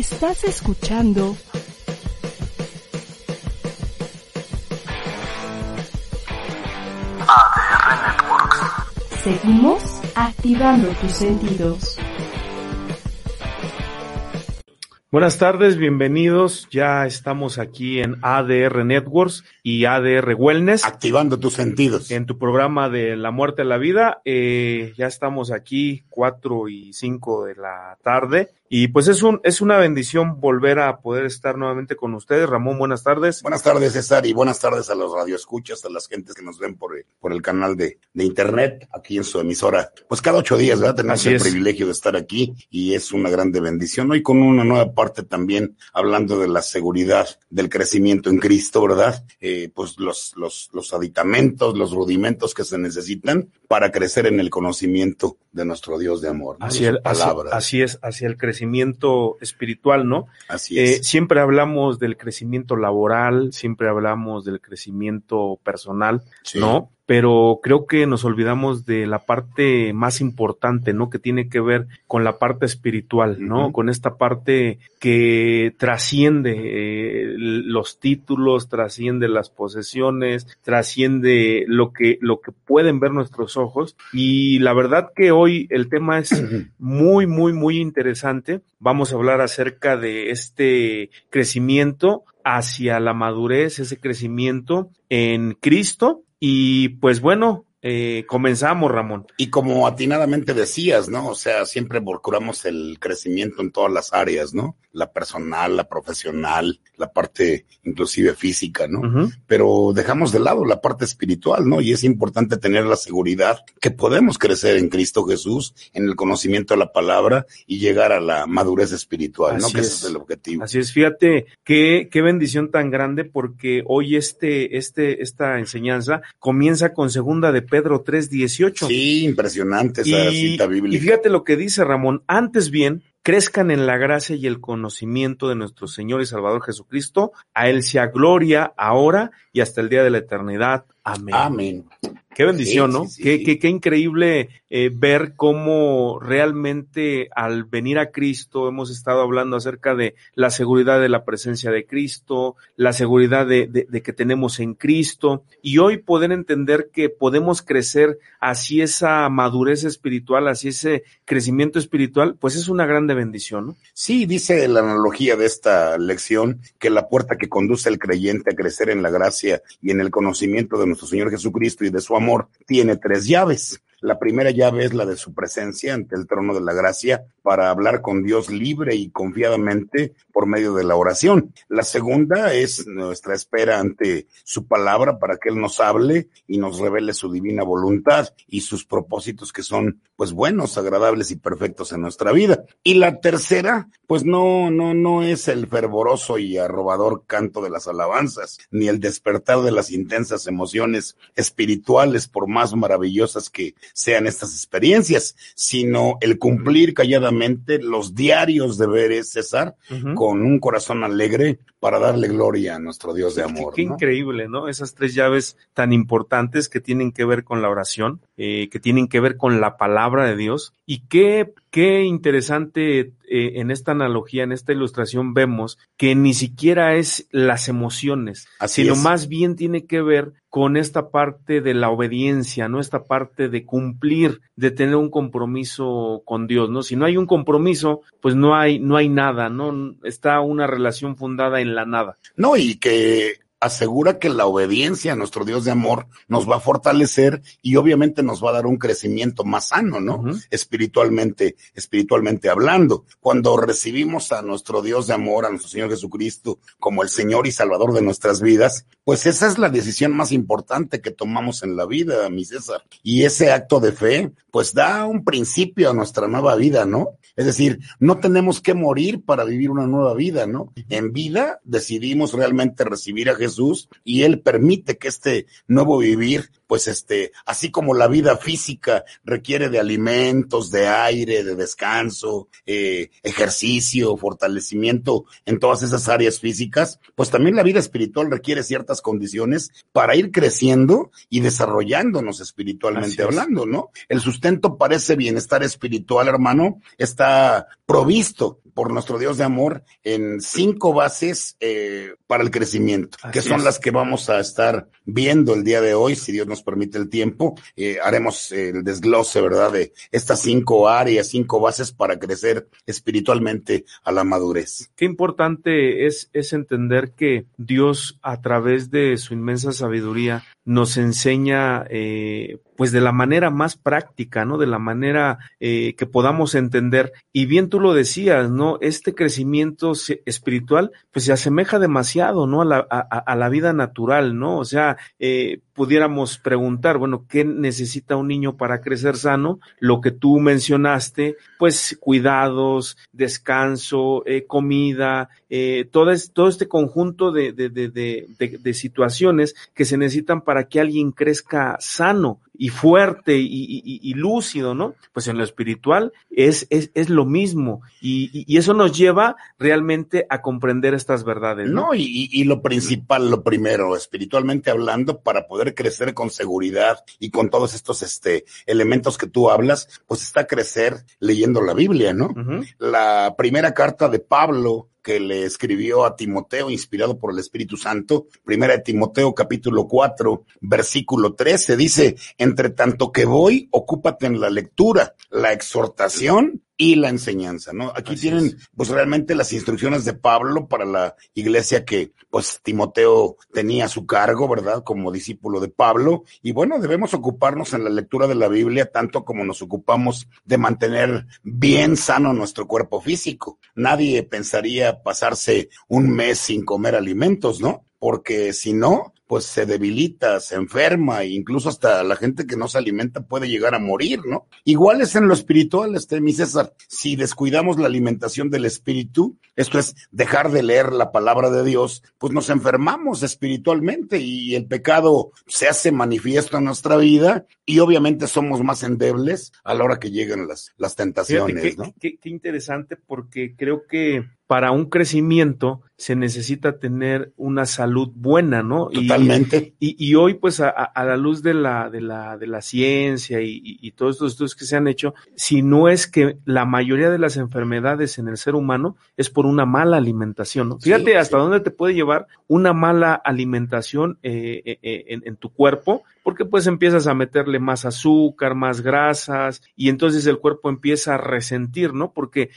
Estás escuchando ADR Networks. Seguimos activando tus sentidos. Buenas tardes, bienvenidos. Ya estamos aquí en ADR Networks y ADR Wellness. Activando tus sentidos. En tu programa de La Muerte a la Vida. Eh, ya estamos aquí, cuatro y cinco de la tarde. Y pues es un, es una bendición volver a poder estar nuevamente con ustedes. Ramón, buenas tardes. Buenas tardes, César, y buenas tardes a los radioescuchas, a las gentes que nos ven por, el- por el canal de, de internet, aquí en su emisora. Pues cada ocho días, ¿verdad? Tenemos Así el es. privilegio de estar aquí y es una grande bendición. Hoy con una nueva parte también, hablando de la seguridad del crecimiento en Cristo, ¿verdad? Eh, pues los, los, los aditamentos, los rudimentos que se necesitan para crecer en el conocimiento de nuestro Dios de amor. ¿no? Así, su el- así, así es, hacia el crecimiento espiritual, ¿no? Así Eh, es. siempre hablamos del crecimiento laboral, siempre hablamos del crecimiento personal, Sí. ¿no? Pero creo que nos olvidamos de la parte más importante, ¿no? Que tiene que ver con la parte espiritual, ¿no? Con esta parte que trasciende eh, los títulos, trasciende las posesiones, trasciende lo que, lo que pueden ver nuestros ojos. Y la verdad que hoy el tema es muy, muy, muy interesante. Vamos a hablar acerca de este crecimiento hacia la madurez, ese crecimiento en Cristo. Y pues bueno, eh, comenzamos, Ramón. Y como atinadamente decías, ¿no? O sea, siempre procuramos el crecimiento en todas las áreas, ¿no? La personal, la profesional, la parte inclusive física, ¿no? Pero dejamos de lado la parte espiritual, ¿no? Y es importante tener la seguridad que podemos crecer en Cristo Jesús, en el conocimiento de la palabra y llegar a la madurez espiritual, ¿no? Que es. ese es el objetivo. Así es, fíjate qué, qué bendición tan grande porque hoy este, este, esta enseñanza comienza con segunda de Pedro 3.18. Sí, impresionante esa Y, cita y bíblica. fíjate lo que dice Ramón, antes bien, crezcan en la gracia y el conocimiento de nuestro Señor y Salvador Jesucristo, a Él sea gloria ahora y hasta el día de la eternidad. Amén. Amén. Qué bendición, Sí, ¿no? sí, sí. Qué, increíble eh, ver cómo realmente al venir a Cristo hemos estado hablando acerca de la seguridad de la presencia de Cristo, la seguridad de, de- de que tenemos en Cristo y hoy poder entender que podemos crecer hacia esa madurez espiritual, hacia ese crecimiento espiritual, pues es una grande bendición, ¿no? Sí, dice la analogía de esta lección que la puerta que conduce al creyente a crecer en la gracia y en el conocimiento de nuestro Señor Jesucristo y de su amor tiene tres llaves. La primera llave es la de su presencia ante el trono de la gracia para hablar con Dios libre y confiadamente por medio de la oración. La segunda es nuestra espera ante su palabra para que Él nos hable y nos revele su divina voluntad y sus propósitos que son pues buenos, agradables y perfectos en nuestra vida. Y la tercera, pues no, no, no es el fervoroso y arrobador canto de las alabanzas, ni el despertar de las intensas emociones espirituales, por más maravillosas que sean estas experiencias, sino el cumplir calladamente los diarios deberes, César, Ujú. con un corazón alegre para darle gloria a nuestro Dios de amor. Qué ¿no? increíble, ¿no? Esas tres llaves tan importantes que tienen que ver con la oración, eh, que tienen que ver con la palabra de Dios. Y qué, qué interesante eh, en esta analogía, en esta ilustración, vemos que ni siquiera es las emociones, Así sino es. más bien tiene que ver con esta parte de la obediencia, ¿no? Esta parte de cumplir, de tener un compromiso con Dios, ¿no? Si no hay un compromiso, pues no hay, no hay nada, ¿no? Está una relación fundada en la nada. No, y que asegura que la obediencia a nuestro Dios de amor nos va a fortalecer y obviamente nos va a dar un crecimiento más sano, ¿no? Espiritualmente, espiritualmente hablando. Cuando recibimos a nuestro Dios de amor, a nuestro Señor Jesucristo, como el Señor y Salvador de nuestras vidas, pues esa es la decisión más importante que tomamos en la vida, mi César. Y ese acto de fe, pues da un principio a nuestra nueva vida, ¿no? Es decir, no tenemos que morir para vivir una nueva vida, ¿no? En vida decidimos realmente recibir a Jesús y Él permite que este nuevo vivir, pues este, así como la vida física requiere de alimentos, de aire, de descanso, eh, ejercicio, fortalecimiento en todas esas áreas físicas, pues también la vida espiritual requiere ciertas condiciones para ir creciendo y desarrollándonos espiritualmente es. hablando, ¿no? El sustento para ese bienestar espiritual, hermano, está provisto por nuestro Dios de amor en cinco bases eh, para el crecimiento, Así que son es. las que vamos a estar viendo el día de hoy, si Dios nos permite el tiempo. Eh, haremos el desglose, ¿verdad? De estas cinco áreas, cinco bases para crecer espiritualmente a la madurez. Qué importante es, es entender que Dios a través de su inmensa sabiduría nos enseña eh, pues de la manera más práctica, ¿no? De la manera eh, que podamos entender. Y bien tú lo decías, ¿no? Este crecimiento espiritual pues se asemeja demasiado, ¿no? A la, a- a la vida natural, ¿no? O sea, eh, pudiéramos preguntar, bueno, ¿qué necesita un niño para crecer sano? Lo que tú mencionaste, pues cuidados, descanso, eh, comida, eh, todo, es- todo este conjunto de, de, de, de, situaciones que se necesitan para que alguien crezca sano y fuerte y, y- y- y lúcido, ¿no? Pues en lo espiritual es, es, es lo mismo y, y- eso nos lleva realmente a comprender estas verdades, ¿no? No, y, lo principal, lo primero, espiritualmente hablando, para poder crecer con seguridad y con todos estos este, elementos que tú hablas, pues está crecer leyendo la Biblia, ¿no? La primera carta de Pablo que le escribió a Timoteo, inspirado por el Espíritu Santo, primera de Timoteo capítulo 4, versículo 13, dice, entre tanto que voy, ocúpate en la lectura, la exhortación y la enseñanza, ¿no? Aquí Así tienen, es. pues realmente las instrucciones de Pablo para la iglesia que, pues Timoteo tenía a su cargo, ¿verdad? Como discípulo de Pablo. Y bueno, debemos ocuparnos en la lectura de la Biblia tanto como nos ocupamos de mantener bien sano nuestro cuerpo físico. Nadie pensaría pasarse un mes sin comer alimentos, ¿no? Porque si no, pues se debilita, se enferma, e incluso hasta la gente que no se alimenta puede llegar a morir, ¿no? Igual es en lo espiritual, este, mi César. Si descuidamos la alimentación del espíritu, esto es dejar de leer la palabra de Dios, pues nos enfermamos espiritualmente y el pecado se hace manifiesto en nuestra vida y obviamente somos más endebles a la hora que llegan las, las Fíjate, tentaciones, qué, ¿no? qué- qué interesante porque creo que para un crecimiento se necesita tener una salud buena, ¿no? Y- Totalmente. Y, y hoy, pues, a, la luz de la, de la, de la ciencia y, y- y todos estos estudios que se han hecho, si no es que la mayoría de las enfermedades en el ser humano es por una mala alimentación, ¿no? Sí, Fíjate hasta sí. dónde te puede llevar una mala alimentación eh, eh, eh, en, en tu cuerpo, porque pues empiezas a meterle más azúcar, más grasas, y entonces el cuerpo empieza a resentir, ¿no? Porque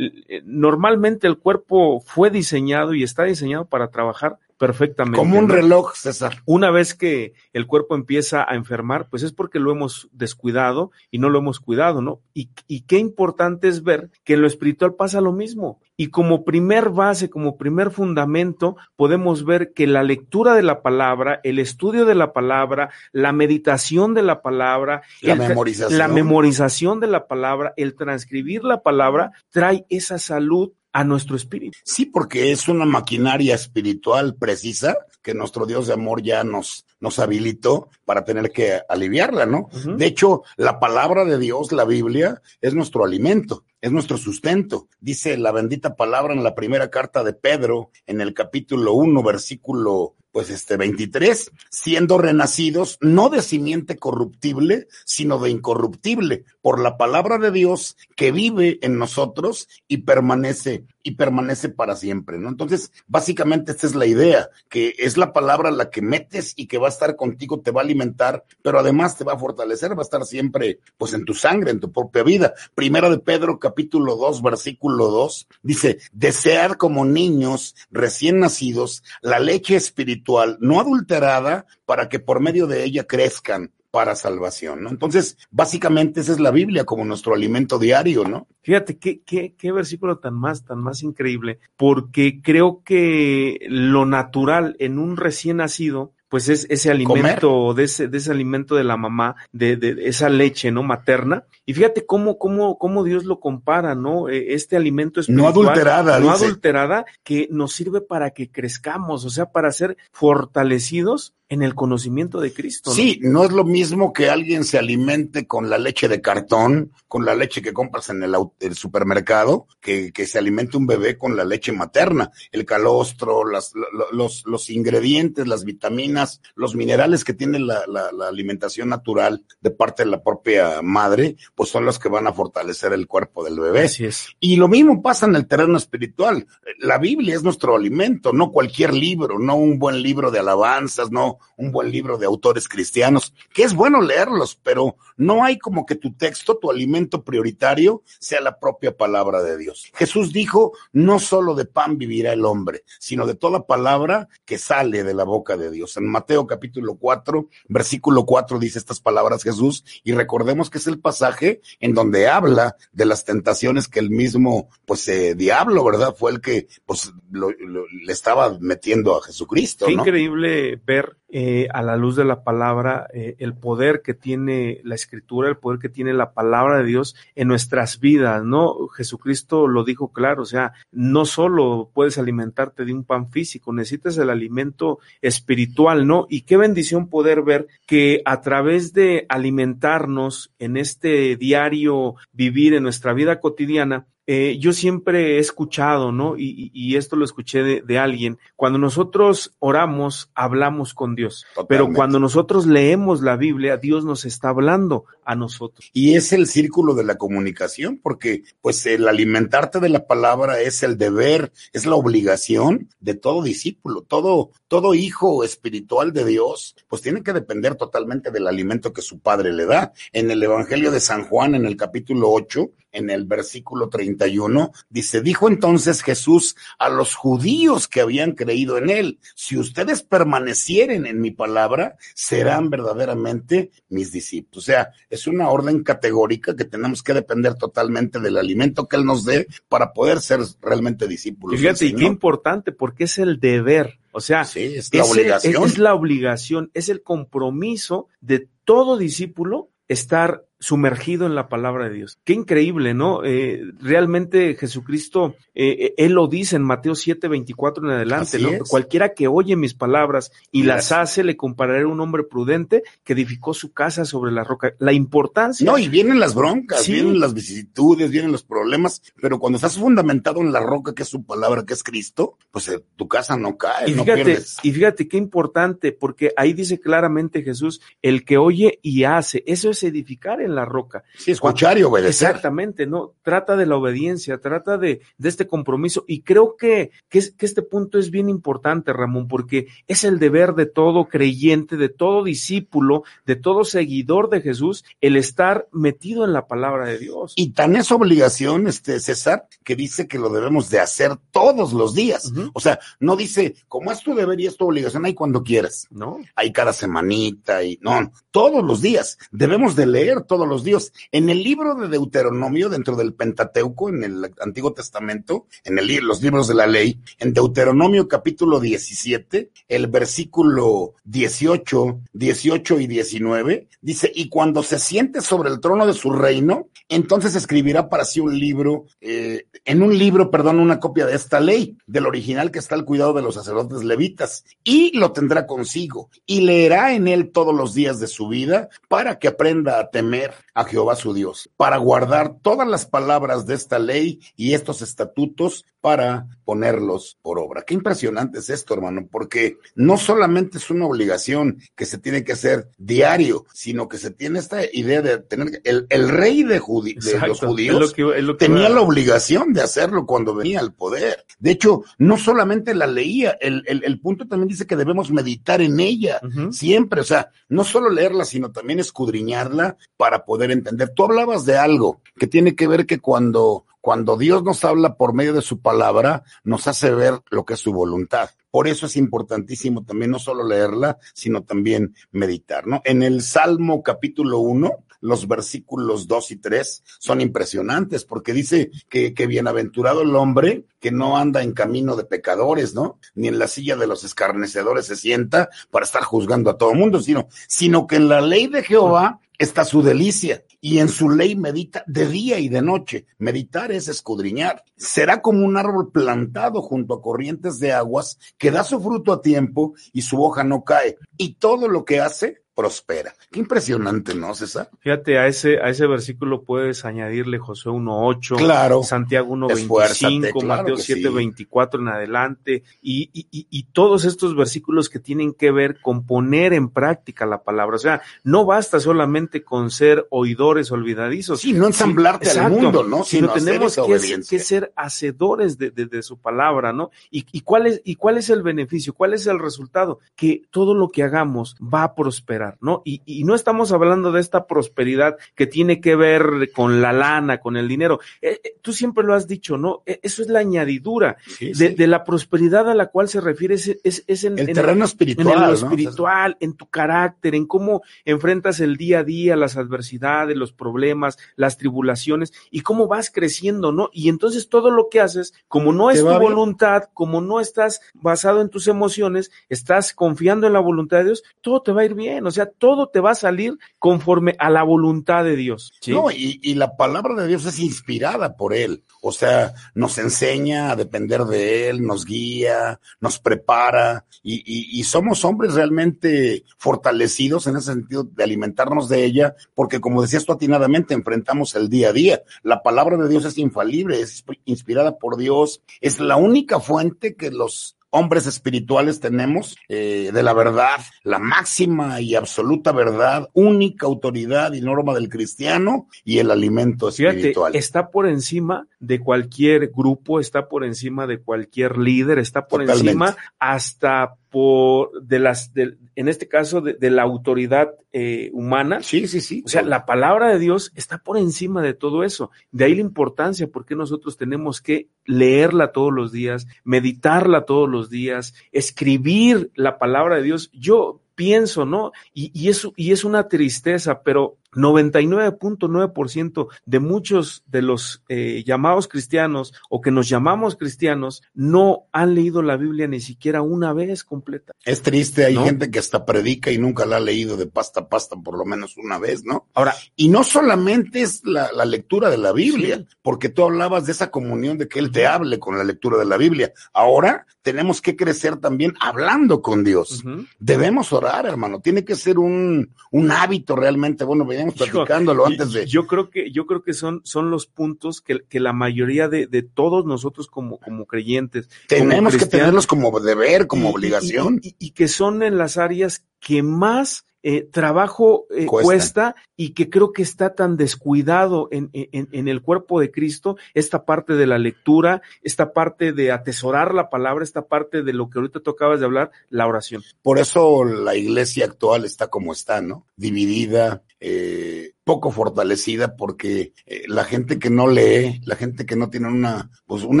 normalmente el cuerpo fue diseñado y está diseñado para trabajar perfectamente. Como un ¿no? reloj, César. Una vez que el cuerpo empieza a enfermar, pues es porque lo hemos descuidado y no lo hemos cuidado, ¿no? Y, y qué importante es ver que en lo espiritual pasa lo mismo. Y como primer base, como primer fundamento, podemos ver que la lectura de la palabra, el estudio de la palabra, la meditación de la palabra, La el memorización. la memorización de la palabra, el transcribir la palabra, trae esa salud a nuestro espíritu. Sí, porque es una maquinaria espiritual precisa que nuestro Dios de amor ya nos, nos habilitó para tener que aliviarla, ¿no? De hecho, la palabra de Dios, la Biblia, es nuestro alimento, es nuestro sustento. Dice la bendita palabra en la primera carta de Pedro, en el capítulo 1, versículo pues este 23, siendo renacidos no de simiente corruptible, sino de incorruptible, por la palabra de Dios que vive en nosotros y permanece y permanece para siempre, ¿no? Entonces, básicamente esta es la idea, que es la palabra la que metes y que va a estar contigo, te va a alimentar, pero además te va a fortalecer, va a estar siempre pues en tu sangre, en tu propia vida. Primera de Pedro capítulo 2, versículo 2, dice, desead como niños recién nacidos la leche espiritual no adulterada para que por medio de ella crezcan para salvación, ¿no? Entonces, básicamente esa es la Biblia como nuestro alimento diario, ¿no? Fíjate qué, qué, qué versículo tan más, tan más increíble, porque creo que lo natural en un recién nacido, pues es ese alimento, de ese, de ese alimento de la mamá, de, de, de esa leche, ¿no? Materna. Y fíjate cómo, cómo, cómo Dios lo compara, ¿no? Eh, Este alimento espiritual. No adulterada, No dice. adulterada, que nos sirve para que crezcamos, o sea, para ser fortalecidos en el conocimiento de Cristo. ¿no? Sí, no es lo mismo que alguien se alimente con la leche de cartón, con la leche que compras en el, supermercado, que, que se alimente un bebé con la leche materna. El calostro, las, lo- los, los ingredientes, las vitaminas vitaminas, los minerales que tiene la, la, la, alimentación natural de parte de la propia madre, pues son los que van a fortalecer el cuerpo del bebé. Así es. Y lo mismo pasa en el terreno espiritual. La Biblia es nuestro alimento, no cualquier libro, no un buen libro de alabanzas, no un buen libro de autores cristianos, que es bueno leerlos, pero no hay como que tu texto, tu alimento prioritario sea la propia palabra de Dios. Jesús dijo, no solo de pan vivirá el hombre, sino de toda palabra que sale de la boca de Dios. En Mateo capítulo 4, versículo 4 dice estas palabras Jesús y recordemos que es el pasaje en donde habla de las tentaciones que el mismo, pues, eh, diablo, ¿verdad? Fue el que, pues, lo, lo, le estaba metiendo a Jesucristo. Qué ¿no? increíble ver eh, a la luz de la palabra eh, el poder que tiene la escritura, el poder que tiene la palabra de Dios en nuestras vidas, ¿no? Jesucristo lo dijo claro, o sea, no solo puedes alimentarte de un pan físico, necesitas el alimento espiritual, ¿no? Y qué bendición poder ver que a través de alimentarnos en este diario vivir en nuestra vida cotidiana, eh, yo siempre he escuchado, ¿no? Y, y esto lo escuché de, de, alguien, cuando nosotros oramos, hablamos con Dios, Totalmente. pero cuando nosotros leemos la Biblia, Dios nos está hablando a nosotros. Y es el círculo de la comunicación, porque pues el alimentarte de la palabra es el deber, es la obligación de todo discípulo, todo, todo hijo espiritual de Dios, pues tiene que depender totalmente del alimento que su padre le da. En el Evangelio de San Juan, en el capítulo 8, en el versículo 31, dice, dijo entonces Jesús a los judíos que habían creído en él, si ustedes permanecieren en mi palabra, serán verdaderamente mis discípulos. O sea, es una orden categórica que tenemos que depender totalmente del alimento que él nos dé para poder ser realmente discípulos. Y fíjate, y qué importante, porque es el deber. O sea, sí, es la obligación. Es, es la obligación, es el compromiso de todo discípulo estar sumergido en la palabra de Dios. Qué increíble, ¿no? Eh, realmente Jesucristo, eh, Él lo dice en Mateo 7, 24 en adelante, Así ¿no? es. Cualquiera que oye mis palabras y Yes. las hace, le compararé a un hombre prudente que edificó su casa sobre la roca. La importancia. No, y vienen las broncas, Sí. vienen las vicisitudes, vienen los problemas, pero cuando estás fundamentado en la roca que es su palabra, que es Cristo, pues eh, tu casa no cae, Y no pierdes. y fíjate qué importante, porque ahí dice claramente Jesús, el que oye y hace, eso es edificar en la roca. Sí, escuchar y obedecer. Exactamente, ¿no? Trata de la obediencia, trata de, de este compromiso. Y creo que, que, es- que este punto es bien importante, Ramón, porque es el deber de todo creyente, de todo discípulo, de todo seguidor de Jesús, el estar metido en la palabra de Dios. Y tan es obligación, este César, que dice que lo debemos de hacer todos los días. O sea, no dice, como es tu deber y es tu obligación, ahí cuando quieras. ¿No? Hay cada semanita y no, todos los días. Debemos de leer todos los días. En el libro de Deuteronomio, dentro del Pentateuco, en el Antiguo Testamento, en los libros de la ley, en Deuteronomio capítulo 17, el versículo 18, 18 y 19, dice, y cuando se siente sobre el trono de su reino, entonces escribirá para sí un libro, eh, en un libro, perdón, una copia de esta ley, del original que está al cuidado de los sacerdotes levitas, y lo tendrá consigo, y leerá en él todos los días de su vida, para que aprenda a temer a Jehová su Dios, para guardar todas las palabras de esta ley y estos estatutos para ponerlos por obra. Qué impresionante es esto, hermano, porque no solamente es una obligación que se tiene que hacer diario, sino que se tiene esta idea de tener el, el rey de, judi- de los judíos Es lo que- es lo que tenía la obligación de hacerlo cuando venía al poder. De hecho, no solamente la leía, el, el, el punto también dice que debemos meditar en ella siempre, o sea, no solo leerla, sino también escudriñarla para poder entender. Tú hablabas de algo que tiene que ver que cuando cuando Dios nos habla por medio de su palabra, nos hace ver lo que es su voluntad. Por eso es importantísimo también no solo leerla, sino también meditar, ¿no? En el Salmo capítulo 1, los versículos 2 y 3 son impresionantes porque dice que, que bienaventurado el hombre que no anda en camino de pecadores, ¿no? Ni en la silla de los escarnecedores se sienta para estar juzgando a todo el mundo, sino, sino que en la ley de Jehová está su delicia y en su ley medita de día y de noche. Meditar es escudriñar. Será como un árbol plantado junto a corrientes de aguas que da su fruto a tiempo y su hoja no cae. Y todo lo que hace prospera. Qué impresionante, ¿no, César? Fíjate, a ese, a ese versículo puedes añadirle José 1.8, claro, Santiago 1.25, claro Mateo 7.24 sí. en adelante, y, y, y, todos estos versículos que tienen que ver con poner en práctica la palabra. O sea, no basta solamente con ser oidores olvidadizos. Sí, no ensamblarte sí, al mundo, ¿no? Sino, sino tenemos que, que, ser hacedores de, de, de su palabra, ¿no? Y, y, cuál es, ¿Y cuál es el beneficio? ¿Cuál es el resultado? Que todo lo que hagamos va a prosperar, ¿no? Y, y no estamos hablando de esta prosperidad que tiene que ver con la lana, con el dinero. Eh, eh, tú siempre lo has dicho, ¿no? Eh, eso es la añadidura sí, de, sí. de, la prosperidad a la cual se refiere, es, es, es en el terreno espiritual, en lo ¿no? espiritual, en tu carácter, en cómo enfrentas el día a día, las adversidades, los problemas, las tribulaciones y cómo vas creciendo, ¿no? Y entonces todo lo que haces, como no es tu voluntad, como no estás basado en tus emociones, estás confiando en la voluntad de Dios, todo te va a ir bien, o sea, todo te va a salir conforme a la voluntad de Dios. ¿sí? No, y, y, la palabra de Dios es inspirada por Él, o sea, nos enseña a depender de Él, nos guía, nos prepara, y, y, y somos hombres realmente fortalecidos en ese sentido de alimentarnos de ella, porque como decías tú atinadamente, enfrentamos el día a día. La palabra de Dios es infalible, es inspirada por Dios, es la única fuente que los hombres espirituales tenemos eh, de la verdad, la máxima y absoluta verdad, única autoridad y norma del cristiano y el alimento espiritual. Fíjate, está por encima de cualquier grupo, está por encima de cualquier líder, está por Totalmente. encima hasta por de las de, en este caso de, de la autoridad eh, humana. Sí, sí, sí. O sea, la palabra de Dios está por encima de todo eso. De ahí la importancia, porque nosotros tenemos que leerla todos los días, meditarla todos los días, escribir la palabra de Dios. Yo pienso, ¿no? Y, y, es, y es una tristeza, pero 99.9% de muchos de los eh, llamados cristianos o que nos llamamos cristianos no han leído la Biblia ni siquiera una vez completa. Es triste, hay ¿no? gente que hasta predica y nunca la ha leído de pasta a pasta por lo menos una vez, ¿no? Ahora, y no solamente es la, la lectura de la Biblia, sí. porque tú hablabas de esa comunión de que Él te hable con la lectura de la Biblia. Ahora tenemos que crecer también hablando con Dios. Uh -huh. Debemos orar, hermano. Tiene que ser un, un hábito realmente. Bueno, platicándolo antes de. Yo creo que, yo creo que son, son los puntos que, que la mayoría de, de todos nosotros como, como creyentes. Tenemos como que tenerlos como deber, como y, obligación. Y, y, y, que son en las áreas que más eh, trabajo eh, cuesta. y que creo que está tan descuidado en, en, en, el cuerpo de Cristo, esta parte de la lectura, esta parte de atesorar la palabra, esta parte de lo que ahorita tocabas de hablar, la oración. Por eso la iglesia actual está como está, ¿no? Dividida, eh, poco fortalecida porque eh, la gente que no lee, la gente que no tiene una, pues un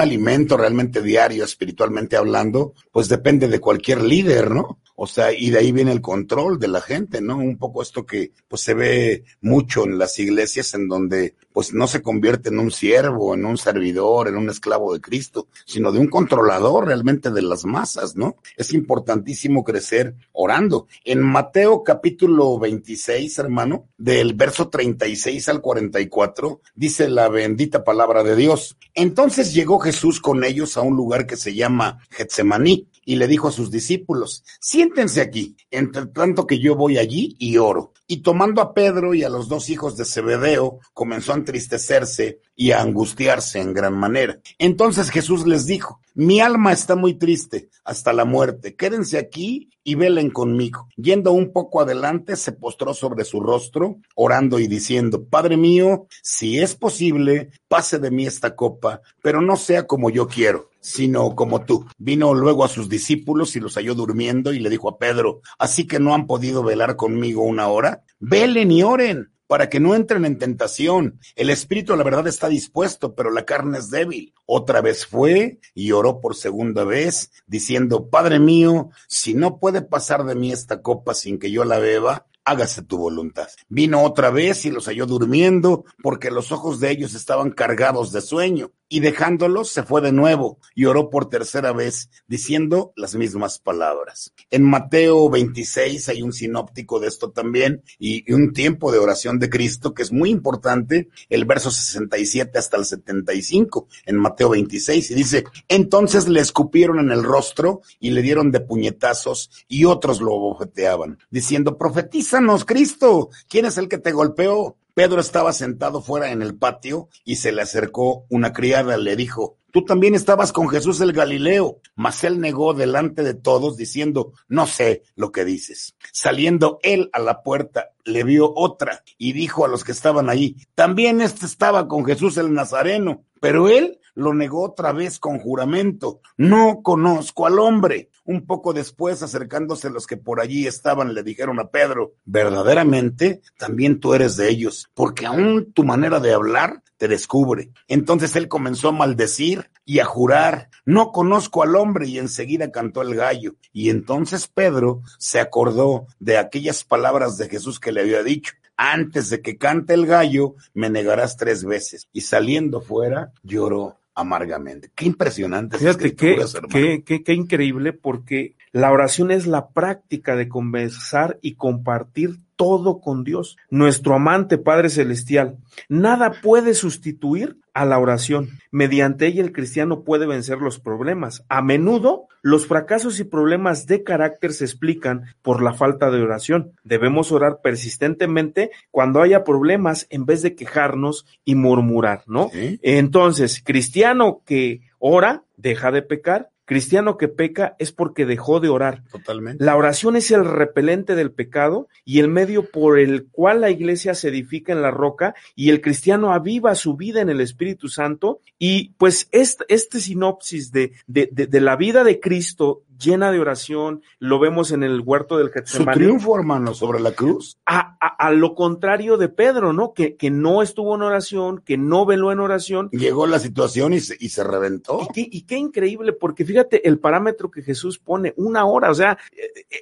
alimento realmente diario, espiritualmente hablando, pues depende de cualquier líder, ¿no? O sea, y de ahí viene el control de la gente, ¿no? Un poco esto que pues se ve mucho en las iglesias en donde pues no se convierte en un siervo, en un servidor, en un esclavo de Cristo, sino de un controlador realmente de las masas, ¿no? Es importantísimo crecer orando. En Mateo capítulo 26, hermano, del verso 36 al 44, dice la bendita palabra de Dios. Entonces llegó Jesús con ellos a un lugar que se llama Getsemaní y le dijo a sus discípulos, siéntense aquí, entre tanto que yo voy allí y oro. Y tomando a Pedro y a los dos hijos de Zebedeo, comenzó a entristecerse y a angustiarse en gran manera. Entonces Jesús les dijo, mi alma está muy triste hasta la muerte, quédense aquí y velen conmigo. Yendo un poco adelante, se postró sobre su rostro, orando y diciendo, Padre mío, si es posible, pase de mí esta copa, pero no sea como yo quiero sino como tú. Vino luego a sus discípulos y los halló durmiendo y le dijo a Pedro, así que no han podido velar conmigo una hora, velen y oren para que no entren en tentación. El espíritu, la verdad, está dispuesto, pero la carne es débil. Otra vez fue y oró por segunda vez, diciendo, Padre mío, si no puede pasar de mí esta copa sin que yo la beba, hágase tu voluntad. Vino otra vez y los halló durmiendo porque los ojos de ellos estaban cargados de sueño. Y dejándolos se fue de nuevo y oró por tercera vez diciendo las mismas palabras. En Mateo 26 hay un sinóptico de esto también y, un tiempo de oración de Cristo que es muy importante, el verso 67 hasta el 75 en Mateo 26 y dice, entonces le escupieron en el rostro y le dieron de puñetazos y otros lo bofeteaban, diciendo, profetízanos Cristo, ¿quién es el que te golpeó? Pedro estaba sentado fuera en el patio y se le acercó una criada, le dijo, tú también estabas con Jesús el Galileo, mas él negó delante de todos diciendo, no sé lo que dices. Saliendo él a la puerta, le vio otra y dijo a los que estaban ahí, también este estaba con Jesús el Nazareno, pero él lo negó otra vez con juramento, no conozco al hombre. Un poco después, acercándose los que por allí estaban, le dijeron a Pedro, verdaderamente también tú eres de ellos, porque aún tu manera de hablar te descubre. Entonces él comenzó a maldecir y a jurar, no conozco al hombre, y enseguida cantó el gallo. Y entonces Pedro se acordó de aquellas palabras de Jesús que le había dicho, antes de que cante el gallo, me negarás tres veces. Y saliendo fuera, lloró amargamente. Qué impresionante. Fíjate qué, qué, qué, qué increíble porque la oración es la práctica de conversar y compartir todo con Dios, nuestro amante Padre Celestial. Nada puede sustituir a la oración. Mediante ella el cristiano puede vencer los problemas. A menudo los fracasos y problemas de carácter se explican por la falta de oración. Debemos orar persistentemente cuando haya problemas en vez de quejarnos y murmurar, ¿no? Entonces, cristiano que ora, deja de pecar, Cristiano que peca es porque dejó de orar. Totalmente. La oración es el repelente del pecado y el medio por el cual la iglesia se edifica en la roca y el cristiano aviva su vida en el Espíritu Santo. Y pues este, este sinopsis de, de, de, la vida de Cristo llena de oración, lo vemos en el huerto del Getsemaní. Su triunfo, hermano, sobre la cruz. A, a, a, lo contrario de Pedro, ¿no? Que, que no estuvo en oración, que no veló en oración. Llegó la situación y se, y se reventó. Y qué, y qué increíble, porque fíjate el parámetro que Jesús pone, una hora, o sea,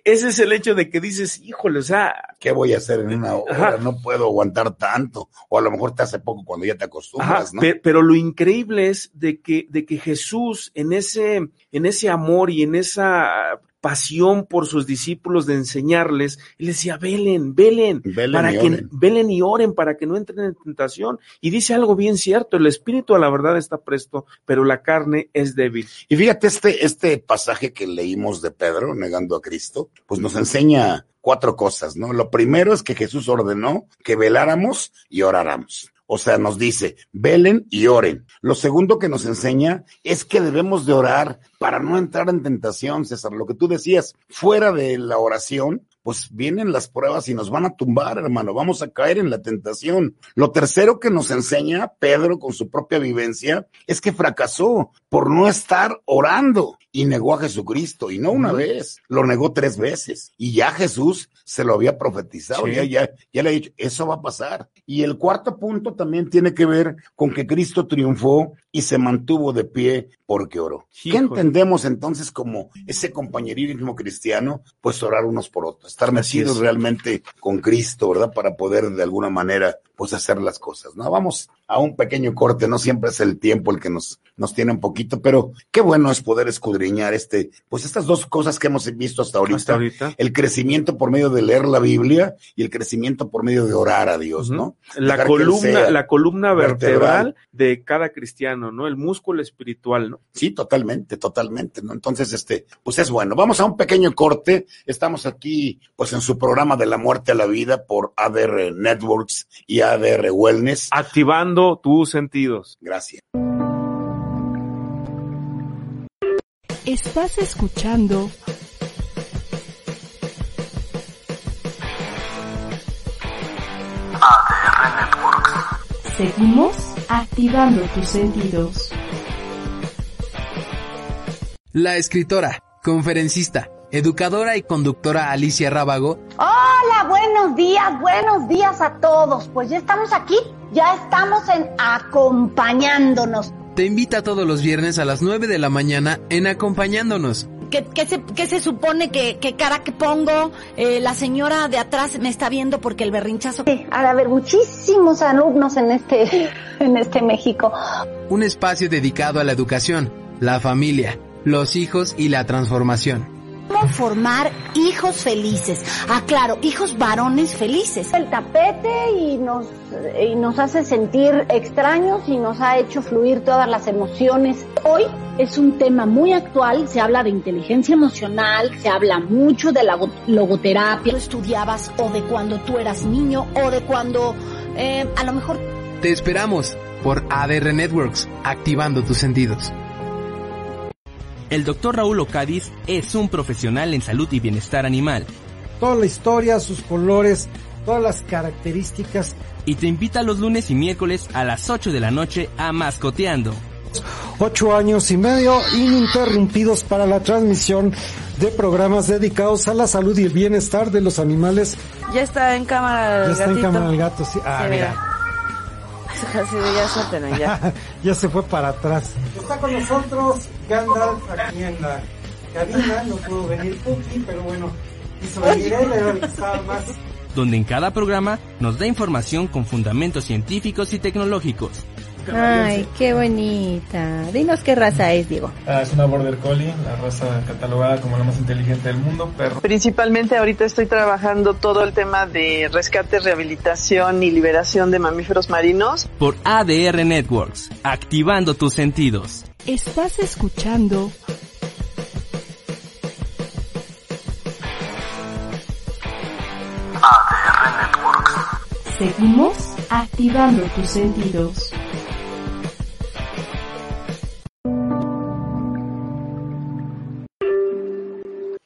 ese es el hecho de que dices, híjole, o sea. ¿Qué voy a hacer en una hora? Ajá. No puedo aguantar tanto. O a lo mejor te hace poco cuando ya te acostumbras, Ajá, ¿no? Pero, pero lo increíble es de que, de que Jesús en ese, en ese amor y en esa pasión por sus discípulos de enseñarles, él decía, velen, velen, Velen para y que oren. velen y oren para que no entren en tentación. Y dice algo bien cierto, el espíritu a la verdad está presto, pero la carne es débil. Y fíjate, este, este pasaje que leímos de Pedro, negando a Cristo, pues nos enseña cuatro cosas, ¿no? Lo primero es que Jesús ordenó que veláramos y oráramos. O sea, nos dice, velen y oren. Lo segundo que nos enseña es que debemos de orar para no entrar en tentación, César. Lo que tú decías, fuera de la oración, pues vienen las pruebas y nos van a tumbar, hermano. Vamos a caer en la tentación. Lo tercero que nos enseña Pedro con su propia vivencia es que fracasó por no estar orando y negó a Jesucristo. Y no una vez, lo negó tres veces. Y ya Jesús se lo había profetizado, Sí. ya, ya, ya le ha dicho, eso va a pasar. Y el cuarto punto también tiene que ver con que Cristo triunfó y se mantuvo de pie porque oró. ¿Qué entendemos entonces como ese compañerismo cristiano? Pues orar unos por otros, estar metidos es. realmente con Cristo, ¿verdad? Para poder de alguna manera pues hacer las cosas, ¿no? Vamos a un pequeño corte, no siempre es el tiempo el que nos, nos tiene un poquito, pero qué bueno es poder escudriñar este, pues estas dos cosas que hemos visto hasta ahorita. Hasta ahorita. El crecimiento por medio de leer la Biblia y el crecimiento por medio de orar a Dios, ¿no? La Dejar columna, la columna vertebral, vertebral. de cada cristiano, ¿no? El músculo espiritual, ¿no? Sí, totalmente, totalmente, ¿no? Entonces, este, pues es bueno. Vamos a un pequeño corte. Estamos aquí, pues en su programa de la muerte a la vida por ADR Networks y ADR Wellness. Activando tus sentidos. Gracias. Estás escuchando ADR Networks. Seguimos activando tus sentidos. La escritora, conferencista, educadora y conductora Alicia Rábago Hola, buenos días, buenos días a todos. Pues ya estamos aquí, ya estamos en acompañándonos. te invita todos los viernes a las 9 de la mañana en Acompañándonos. ¿Qué, qué se, qué se supone que, qué cara que pongo? Eh, la señora de atrás me está viendo porque el berrinchazo... Sí, ha de haber muchísimos alumnos en este, en este México. Un espacio dedicado a la educación, la familia, los hijos y la transformación. ¿Cómo formar hijos felices? Ah, claro, hijos varones felices. El tapete y nos, y nos hace sentir extraños y nos ha hecho fluir todas las emociones. Hoy es un tema muy actual, se habla de inteligencia emocional, se habla mucho de la logoterapia. Tú estudiabas o de cuando tú eras niño o de cuando eh, a lo mejor... Te esperamos por ADR Networks, activando tus sentidos. El doctor Raúl Ocadiz es un profesional en salud y bienestar animal. Toda la historia, sus colores, todas las características. Y te invita los lunes y miércoles a las 8 de la noche a Mascoteando. Ocho años y medio ininterrumpidos para la transmisión de programas dedicados a la salud y el bienestar de los animales. Ya está en cámara el Ya está en cámara el gato, sí. Ah, mira. Así de ya suéltenme, ya. ya se fue para atrás. Está con nosotros Gandalf aquí en la cabina. No pudo venir Puki, pero bueno, hizo venir él, era el que estaba más. Donde en cada programa nos da información con fundamentos científicos y tecnológicos. Ay, qué bonita. Dinos qué raza es, Diego. Ah, es una Border Collie, la raza catalogada como la más inteligente del mundo, perro. Principalmente ahorita estoy trabajando todo el tema de rescate, rehabilitación y liberación de mamíferos marinos. Por ADR Networks, activando tus sentidos. Estás escuchando ADR Networks. Seguimos activando tus sentidos.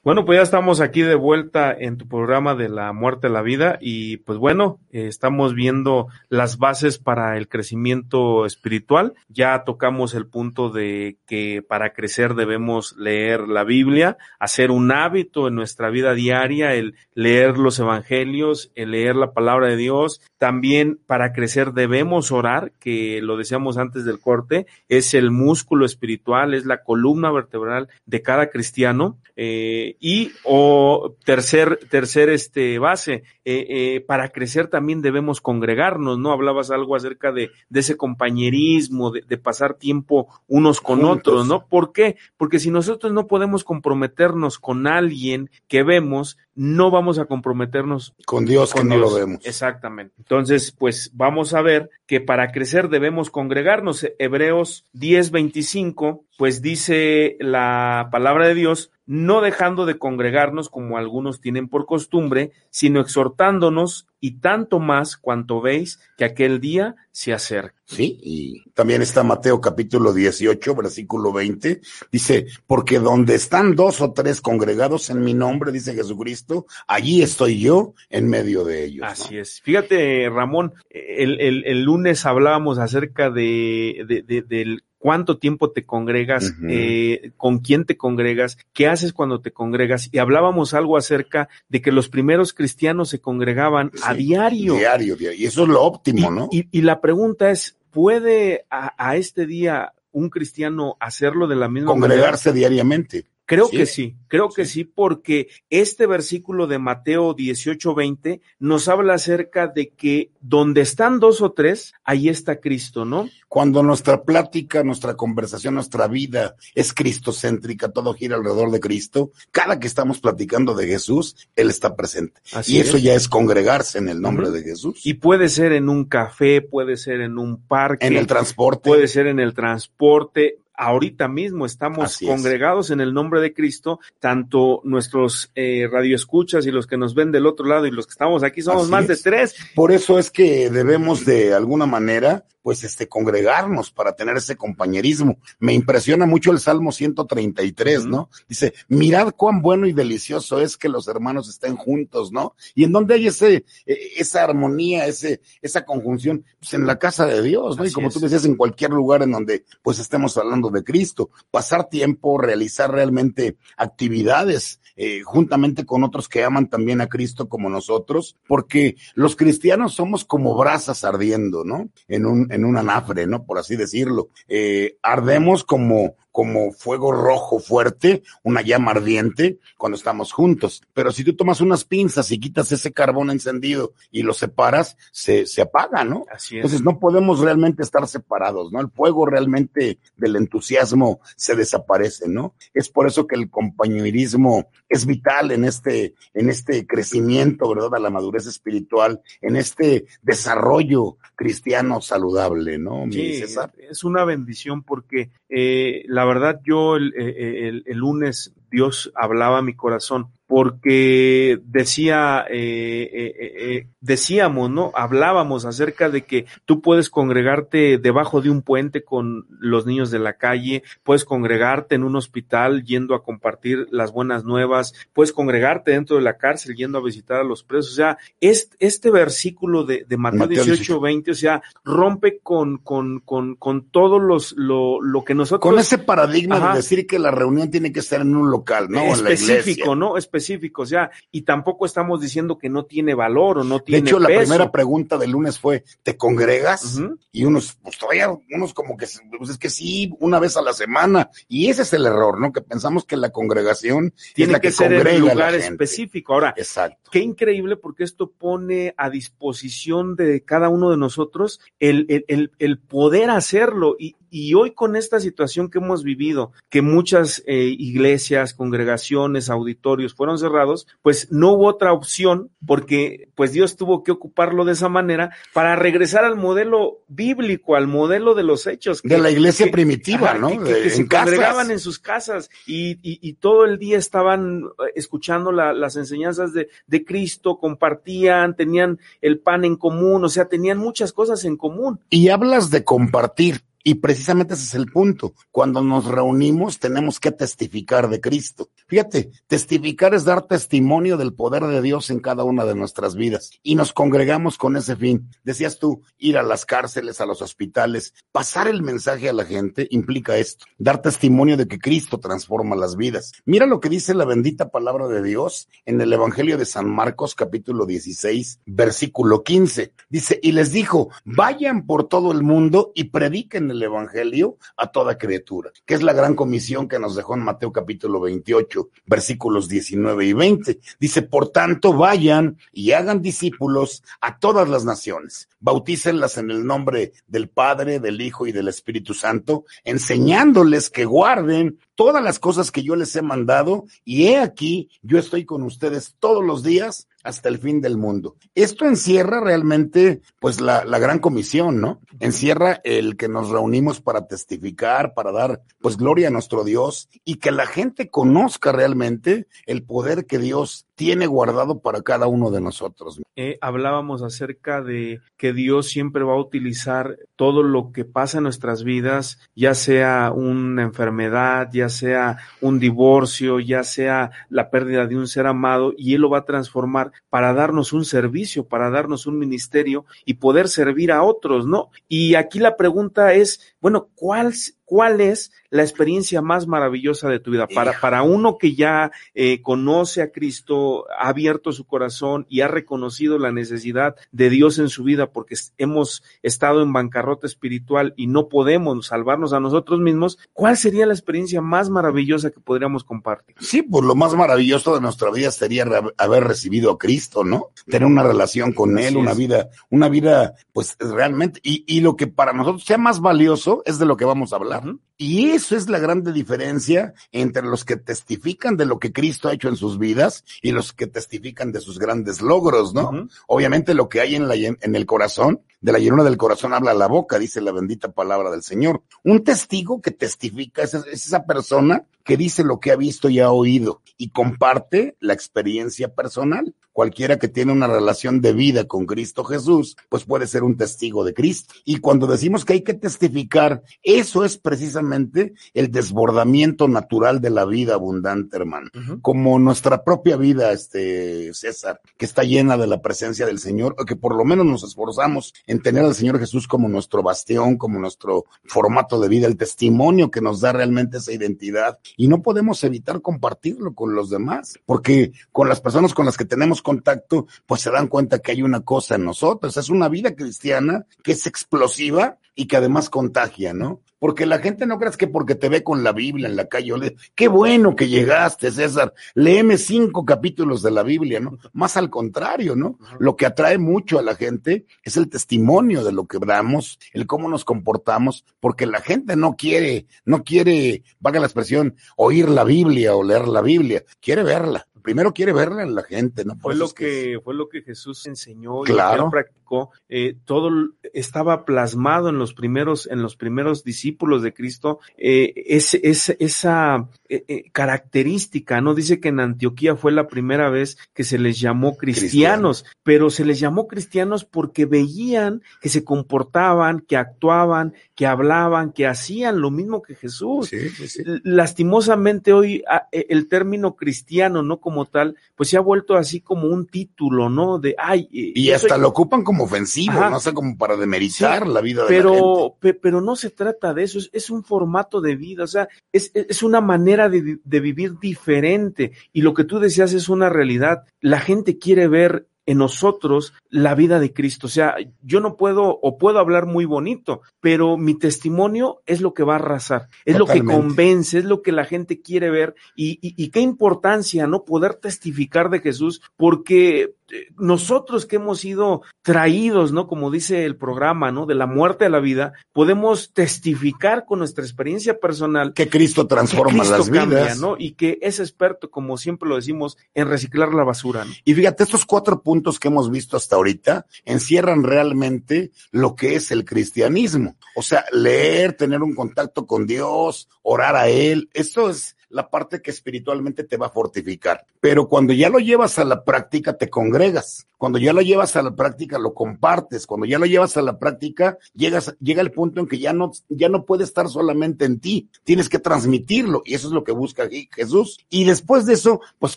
Bueno, pues ya estamos aquí de vuelta en tu programa de la muerte a la vida y pues bueno, eh, estamos viendo las bases para el crecimiento espiritual. Ya tocamos el punto de que para crecer debemos leer la Biblia, hacer un hábito en nuestra vida diaria, el leer los evangelios, el leer la palabra de Dios. También para crecer debemos orar, que lo decíamos antes del corte, es el músculo espiritual, es la columna vertebral de cada cristiano. Eh, y o tercer, tercer este base, eh, eh, para crecer también debemos congregarnos, ¿no? Hablabas algo acerca de, de ese compañerismo, de, de, pasar tiempo unos con Juntos. otros, ¿no? ¿Por qué? Porque si nosotros no podemos comprometernos con alguien que vemos, no vamos a comprometernos con Dios con que Dios. no lo vemos. Exactamente. Entonces, pues vamos a ver que para crecer debemos congregarnos. Hebreos 10:25, pues dice la palabra de Dios, no dejando de congregarnos como algunos tienen por costumbre, sino exhortándonos y tanto más cuanto veis que aquel día se acerca. Sí, y también está Mateo capítulo 18, versículo 20, dice, porque donde están dos o tres congregados en mi nombre, dice Jesucristo, allí estoy yo en medio de ellos. Así ¿no? es. Fíjate, Ramón, el, el, el, lunes hablábamos acerca de, de, de, del cuánto tiempo te congregas, uh -huh. eh, con quién te congregas, qué haces cuando te congregas. Y hablábamos algo acerca de que los primeros cristianos se congregaban sí, a diario. Diario, diario. Y eso es lo óptimo, y, ¿no? Y, y, la pregunta es, ¿puede a, a, este día un cristiano hacerlo de la misma Congregarse manera? diariamente. Creo sí. que sí, creo que sí, porque este versículo de Mateo 18:20 nos habla acerca de que donde están dos o tres, ahí está Cristo, ¿no? Cuando nuestra plática, nuestra conversación, nuestra vida es cristocéntrica, todo gira alrededor de Cristo, cada que estamos platicando de Jesús, Él está presente. Así y eso es. ya es congregarse en el nombre uh -huh. de Jesús. Y puede ser en un café, puede ser en un parque. En el transporte. Puede ser en el transporte ahorita mismo estamos Así congregados es. en el nombre de Cristo, tanto nuestros eh, radioescuchas y los que nos ven del otro lado y los que estamos aquí somos Así más es. de tres. Por eso es que debemos de alguna manera pues este congregarnos para tener ese compañerismo. Me impresiona mucho el Salmo 133, ¿no? Dice, mirad cuán bueno y delicioso es que los hermanos estén juntos, ¿no? Y en donde hay ese esa armonía, ese esa conjunción, pues en la casa de Dios, ¿no? Así y como es. tú decías en cualquier lugar en donde pues estemos hablando de Cristo, pasar tiempo, realizar realmente actividades eh, juntamente con otros que aman también a Cristo como nosotros, porque los cristianos somos como brasas ardiendo, ¿no? En un, en un anafre, ¿no? Por así decirlo. Eh, ardemos como, como fuego rojo fuerte, una llama ardiente cuando estamos juntos. Pero si tú tomas unas pinzas y quitas ese carbón encendido y lo separas, se, se apaga, ¿no? Así es. Entonces no podemos realmente estar separados, ¿no? El fuego realmente del entusiasmo se desaparece, ¿no? Es por eso que el compañerismo es vital en este, en este crecimiento, ¿verdad? A la madurez espiritual, en este desarrollo cristiano saludable, ¿no? Mi Sí, César? es una bendición porque eh, la verdad yo el, eh, el- el lunes Dios hablaba a mi corazón porque decía, eh, eh, eh, eh, decíamos, ¿no? Hablábamos acerca de que tú puedes congregarte debajo de un puente con los niños de la calle, puedes congregarte en un hospital yendo a compartir las buenas nuevas, puedes congregarte dentro de la cárcel yendo a visitar a los presos. O sea, este, este versículo de, de Mateo, Mateo 18, 20, o sea, rompe con, con, con, con todos los, lo, lo que nosotros. Con ese paradigma Ajá. de decir que la reunión tiene que estar en un local, ¿no? En la específico, iglesia. ¿no? Específico, o sea, y tampoco estamos diciendo que no tiene valor o no De tiene hecho, la primera pregunta del lunes fue, ¿te congregas? Y unos, pues todavía, unos como que, pues es que sí, una vez a la semana. Y ese es el error, ¿no? Que pensamos que la congregación es Tiene la que, que, ser en un lugar específico. Ahora, Exacto. qué increíble porque esto pone a disposición de cada uno de nosotros el, el, el, el poder hacerlo. Y, y hoy con esta situación que hemos vivido, que muchas eh, iglesias, congregaciones, auditorios fueron cerrados, pues no hubo otra opción porque pues Dios tuvo que ocuparlo de esa manera para regresar al modelo bíblico, al modelo de los hechos. De la iglesia primitiva, ajá, ¿no? Que, que- De- que se en casas. congregaban en sus casas y, y- y todo el día estaban eh, escuchando la- las enseñanzas de, de Cristo, compartían, tenían el pan en común, o sea, tenían muchas cosas en común. Y hablas de compartir. Y precisamente ese es el punto. Cuando nos reunimos tenemos que testificar de Cristo. Fíjate, testificar es dar testimonio del poder de Dios en cada una de nuestras vidas. Y nos congregamos con ese fin. Decías tú, ir a las cárceles, a los hospitales, pasar el mensaje a la gente implica esto, dar testimonio de que Cristo transforma las vidas. Mira lo que dice la bendita palabra de Dios en el Evangelio de San Marcos capítulo 16, versículo 15. Dice, y les dijo, vayan por todo el mundo y prediquen el Evangelio a toda criatura, que es la gran comisión que nos dejó en Mateo capítulo 28, versículos 19 y 20. Dice, por tanto, vayan y hagan discípulos a todas las naciones, bautícenlas en el nombre del Padre, del Hijo y del Espíritu Santo, enseñándoles que guarden todas las cosas que yo les he mandado, y he aquí, yo estoy con ustedes todos los días hasta el fin del mundo. Esto encierra realmente, pues, la, la gran comisión, ¿no? Encierra el que nos reunimos para testificar, para dar, pues, gloria a nuestro Dios y que la gente conozca realmente el poder que Dios tiene guardado para cada uno de nosotros. Eh, hablábamos acerca de que Dios siempre va a utilizar todo lo que pasa en nuestras vidas, ya sea una enfermedad, ya sea un divorcio, ya sea la pérdida de un ser amado, y Él lo va a transformar para darnos un servicio, para darnos un ministerio y poder servir a otros, ¿no? Y aquí la pregunta es, bueno, ¿cuál, cuál es la experiencia más maravillosa de tu vida? Para, para uno que ya eh, conoce a Cristo, ha abierto su corazón y ha reconocido la necesidad de Dios en su vida porque hemos estado en bancarrota espiritual y no podemos salvarnos a nosotros mismos, ¿cuál sería la experiencia más maravillosa que podríamos compartir? Sí, pues lo más maravilloso de nuestra vida sería haber recibido a Cristo, ¿no? Tener una relación con Él, una vida, una vida, pues realmente, y, y lo que para nosotros sea más valioso es de lo que vamos a hablar. Uh -huh. Y eso es la grande diferencia entre los que testifican de lo que Cristo ha hecho en sus vidas y los que testifican de sus grandes logros, ¿no? Uh -huh. Obviamente lo que hay en, la, en el corazón, de la llenura del corazón habla la boca, dice la bendita palabra del Señor. Un testigo que testifica es, es esa persona que dice lo que ha visto y ha oído y comparte la experiencia personal. Cualquiera que tiene una relación de vida con Cristo Jesús, pues puede ser un testigo de Cristo. Y cuando decimos que hay que testificar, eso es precisamente el desbordamiento natural de la vida abundante, hermano. Uh -huh. Como nuestra propia vida, este César, que está llena de la presencia del Señor, o que por lo menos nos esforzamos en tener al Señor Jesús como nuestro bastión, como nuestro formato de vida, el testimonio que nos da realmente esa identidad. Y no podemos evitar compartirlo con los demás, porque con las personas con las que tenemos contacto, pues se dan cuenta que hay una cosa en nosotros, es una vida cristiana que es explosiva y que además contagia, ¿no? Porque la gente no creas que porque te ve con la Biblia en la calle, ole, qué bueno que llegaste, César, léeme cinco capítulos de la Biblia, ¿no? Más al contrario, ¿no? Lo que atrae mucho a la gente es el testimonio de lo que damos, el cómo nos comportamos, porque la gente no quiere, no quiere, valga la expresión, oír la Biblia o leer la Biblia, quiere verla primero quiere verla en la gente, ¿no? Por fue lo que, es... fue lo que Jesús enseñó claro. y practicó. Eh, todo estaba plasmado en los primeros, en los primeros discípulos de Cristo. Eh, es, es, esa eh, característica, ¿no? Dice que en Antioquía fue la primera vez que se les llamó cristianos, Cristiano. pero se les llamó cristianos porque veían que se comportaban, que actuaban, que hablaban, que hacían lo mismo que Jesús. Sí, sí, sí. Lastimosamente hoy el término cristiano, ¿no? Como tal, pues se ha vuelto así como un título, ¿no? De, ay. Y hasta soy... lo ocupan como ofensivo, Ajá. no sé, como para demeritar la vida de pero, la gente. Pe, pero no se trata de eso, es, es, un formato de vida, o sea, es, es una manera de, de vivir diferente. Y lo que tú decías es una realidad. La gente quiere ver en nosotros la vida de Cristo. O sea, yo no puedo o puedo hablar muy bonito, pero mi testimonio es lo que va a arrasar, es Totalmente. lo que convence, es lo que la gente quiere ver y, y, y qué importancia, ¿no? Poder testificar de Jesús porque nosotros que hemos sido traídos, ¿no? Como dice el programa, ¿no? De la muerte a la vida, podemos testificar con nuestra experiencia personal que Cristo transforma que Cristo las cambia, vidas, ¿no? Y que es experto, como siempre lo decimos, en reciclar la basura. ¿no? Y fíjate, estos cuatro puntos que hemos visto hasta ahorita encierran realmente lo que es el cristianismo. O sea, leer, tener un contacto con Dios, orar a Él, eso es la parte que espiritualmente te va a fortificar. Pero cuando ya lo llevas a la práctica, te congregas. Cuando ya lo llevas a la práctica, lo compartes. Cuando ya lo llevas a la práctica, llegas, llega el punto en que ya no, ya no puede estar solamente en ti. Tienes que transmitirlo. Y eso es lo que busca Jesús. Y después de eso, pues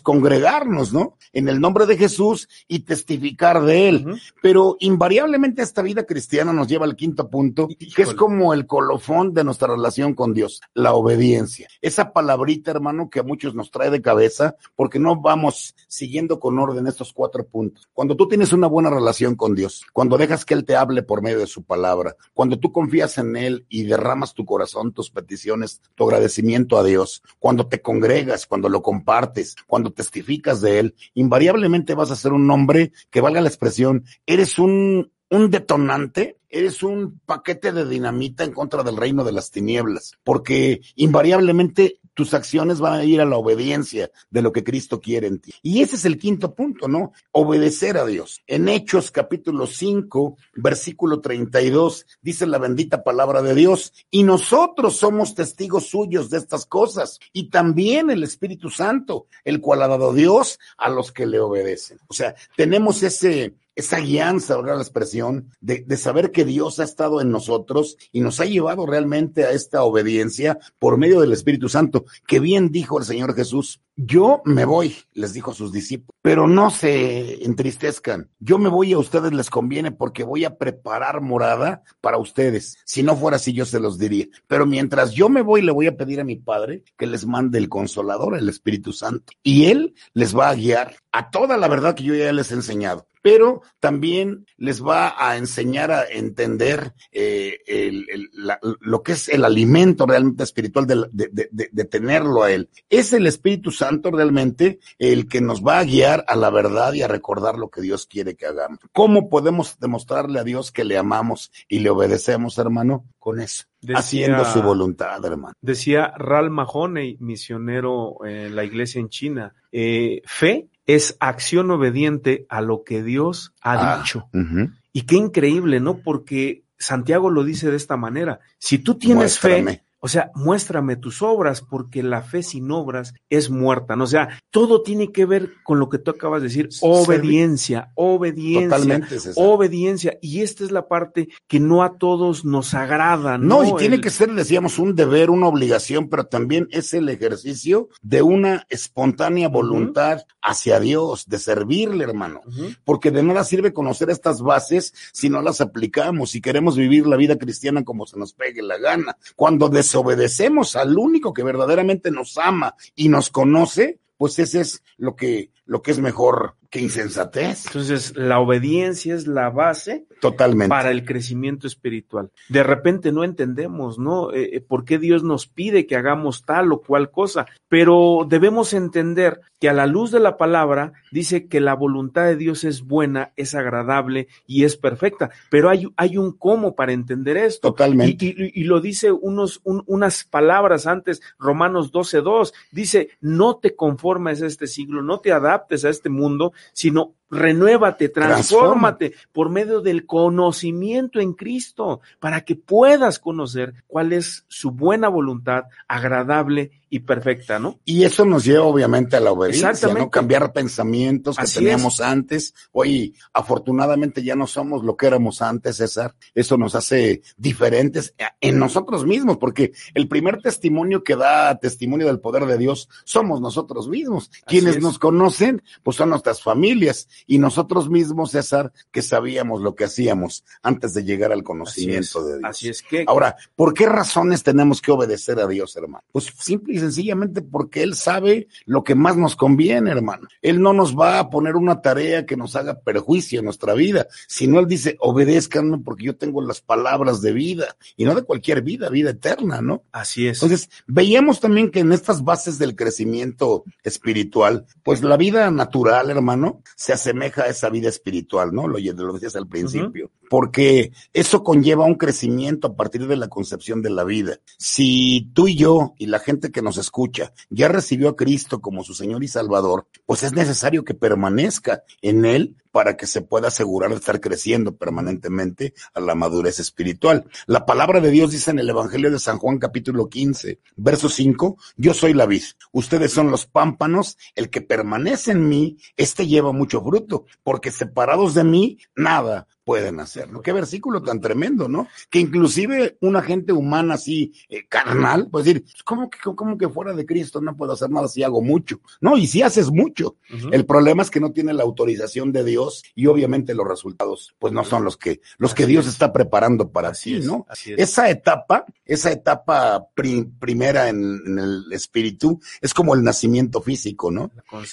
congregarnos, ¿no? En el nombre de Jesús y testificar de él. Uh -huh. Pero invariablemente esta vida cristiana nos lleva al quinto punto, Híjole. que es como el colofón de nuestra relación con Dios, la obediencia. Esa palabrita hermano, que a muchos nos trae de cabeza, porque no vamos siguiendo con orden estos cuatro puntos. Cuando tú tienes una buena relación con Dios, cuando dejas que Él te hable por medio de su palabra, cuando tú confías en Él y derramas tu corazón, tus peticiones, tu agradecimiento a Dios, cuando te congregas, cuando lo compartes, cuando testificas de Él, invariablemente vas a ser un hombre que valga la expresión, eres un un detonante, eres un paquete de dinamita en contra del reino de las tinieblas, porque invariablemente tus acciones van a ir a la obediencia de lo que Cristo quiere en ti. Y ese es el quinto punto, ¿no? Obedecer a Dios. En Hechos capítulo 5, versículo 32, dice la bendita palabra de Dios, y nosotros somos testigos suyos de estas cosas, y también el Espíritu Santo, el cual ha dado Dios a los que le obedecen. O sea, tenemos ese, esa guianza, ¿verdad? La expresión de, de, saber que Dios ha estado en nosotros y nos ha llevado realmente a esta obediencia por medio del Espíritu Santo, que bien dijo el Señor Jesús. Yo me voy, les dijo a sus discípulos, pero no se entristezcan. Yo me voy a ustedes les conviene porque voy a preparar morada para ustedes. Si no fuera así, yo se los diría. Pero mientras yo me voy, le voy a pedir a mi Padre que les mande el Consolador, el Espíritu Santo. Y Él les va a guiar a toda la verdad que yo ya les he enseñado pero también les va a enseñar a entender eh, el, el, la, lo que es el alimento realmente espiritual de, de, de, de, tenerlo a Él. Es el Espíritu Santo realmente el que nos va a guiar a la verdad y a recordar lo que Dios quiere que hagamos. ¿Cómo podemos demostrarle a Dios que le amamos y le obedecemos, hermano? Con eso. Decía, haciendo su voluntad, hermano. Decía Ral Mahoney, misionero en la iglesia en China, eh, fe es acción obediente a lo que Dios ha ah, dicho. Uh -huh. Y qué increíble, ¿no? Porque Santiago lo dice de esta manera. Si tú tienes Muéstrame. fe, o sea, muéstrame tus obras, porque la fe sin obras es muerta. ¿no? O sea, todo tiene que ver con lo que tú acabas de decir, obediencia, obediencia, Totalmente, obediencia. Y esta es la parte que no a todos nos agrada. No, no y tiene el... que ser, decíamos, un deber, una obligación, pero también es el ejercicio de una espontánea voluntad uh -huh. hacia Dios, de servirle, hermano. Uh -huh. Porque de nada sirve conocer estas bases si no las aplicamos, si queremos vivir la vida cristiana como se nos pegue la gana. Cuando des desobedecemos al único que verdaderamente nos ama y nos conoce, pues ese es lo que, lo que es mejor Qué insensatez. Entonces, la obediencia es la base Totalmente. para el crecimiento espiritual. De repente no entendemos, ¿no? Eh, eh, ¿Por qué Dios nos pide que hagamos tal o cual cosa? Pero debemos entender que a la luz de la palabra dice que la voluntad de Dios es buena, es agradable y es perfecta. Pero hay, hay un cómo para entender esto. Totalmente. Y, y- y lo dice unos, un- unas palabras antes, Romanos 12.2. Dice, no te conformes a este siglo, no te adaptes a este mundo, sino renuévate, transfórmate por medio del conocimiento en Cristo, para que puedas conocer cuál es su buena voluntad, agradable y perfecta, ¿no? Y eso nos lleva obviamente a la obediencia. ¿no? Cambiar pensamientos que Así teníamos es. antes. Oye, afortunadamente ya no somos lo que éramos antes, César. Eso nos hace diferentes en nosotros mismos, porque el primer testimonio que da testimonio del poder de Dios somos nosotros mismos. Quienes es. nos conocen, pues son nuestras familias y nosotros mismos, César, que sabíamos lo que hacíamos antes de llegar al conocimiento de Dios. Así es que. Ahora, ¿por qué razones tenemos que obedecer a Dios, hermano? Pues simple y sencillamente porque Él sabe lo que más nos conviene, hermano. Él no nos va a poner una tarea que nos haga perjuicio en nuestra vida, sino Él dice, obedézcanme porque yo tengo las palabras de vida y no de cualquier vida, vida eterna, ¿no? Así es. Entonces, veíamos también que en estas bases del crecimiento espiritual, pues la vida natural, hermano, se asemeja a esa vida espiritual, ¿no? Lo, lo decías al principio, porque eso conlleva un crecimiento a partir de la concepción de la vida. Si tú y yo y la gente que nos escucha ya recibió a Cristo como su Señor y Salvador, pues es necesario que permanezca en Él para que se pueda asegurar de estar creciendo permanentemente a la madurez espiritual. La palabra de Dios dice en el Evangelio de San Juan capítulo 15, verso 5, yo soy la vid, ustedes son los pámpanos, el que permanece en mí, este lleva mucho fruto, porque separados de mí, nada pueden hacerlo. Qué versículo tan tremendo, ¿no? Que inclusive una gente humana así, eh, carnal, pues decir, ¿cómo que, ¿cómo que fuera de Cristo no puedo hacer nada si hago mucho? No, y si haces mucho. El problema es que no tiene la autorización de Dios y obviamente los resultados, pues no son los que, los que Dios está preparando para Así ti, es, ¿no? así es. Esa etapa, esa etapa pri- primera en, en el espíritu es como el nacimiento físico, ¿no?